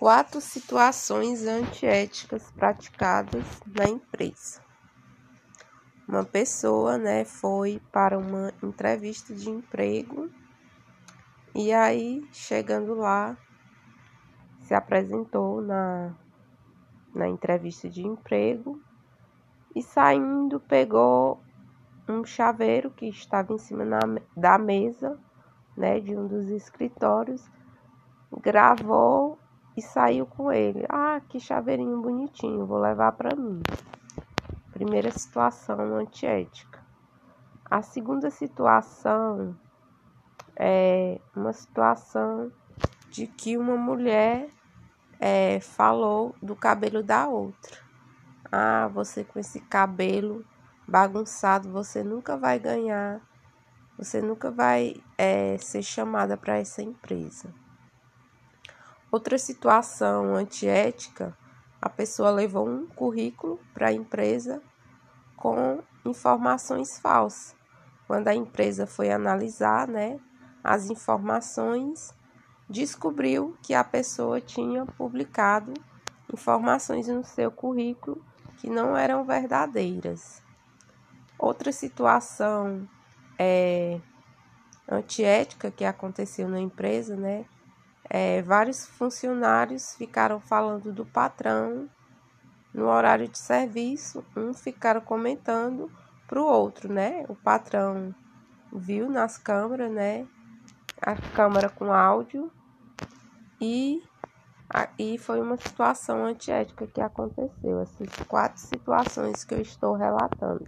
quatro situações antiéticas praticadas na empresa. Uma pessoa, né, foi para uma entrevista de emprego e aí, chegando lá, se apresentou na, na entrevista de emprego e saindo pegou um chaveiro que estava em cima na, da mesa, né, de um dos escritórios, gravou e saiu com ele. Ah, que chaveirinho bonitinho, vou levar para mim. Primeira situação antiética. A segunda situação é uma situação de que uma mulher é, falou do cabelo da outra. Ah, você com esse cabelo bagunçado, você nunca vai ganhar, você nunca vai é, ser chamada para essa empresa. Outra situação antiética, a pessoa levou um currículo para a empresa com informações falsas. Quando a empresa foi analisar, né, as informações, descobriu que a pessoa tinha publicado informações no seu currículo que não eram verdadeiras. Outra situação é, antiética que aconteceu na empresa, né, é, vários funcionários ficaram falando do patrão no horário de serviço, um ficaram comentando para o outro, né? O patrão viu nas câmeras, né? A câmera com áudio e, e foi uma situação antiética que aconteceu, essas quatro situações que eu estou relatando.